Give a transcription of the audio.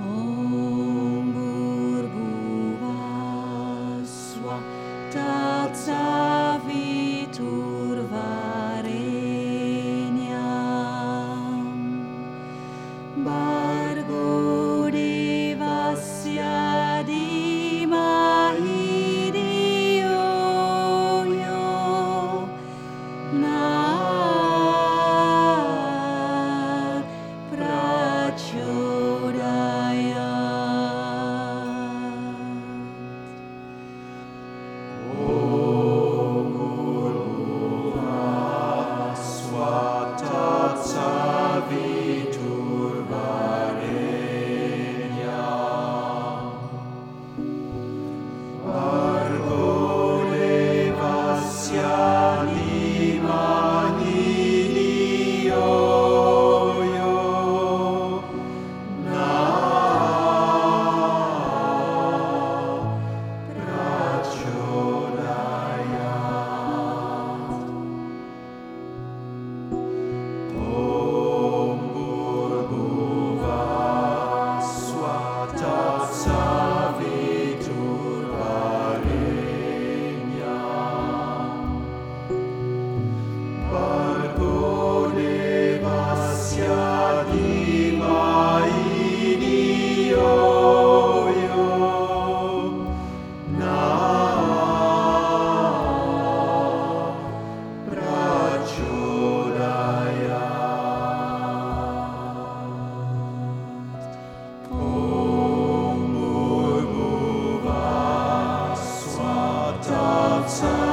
Om Burbuvasva Tatsa outside.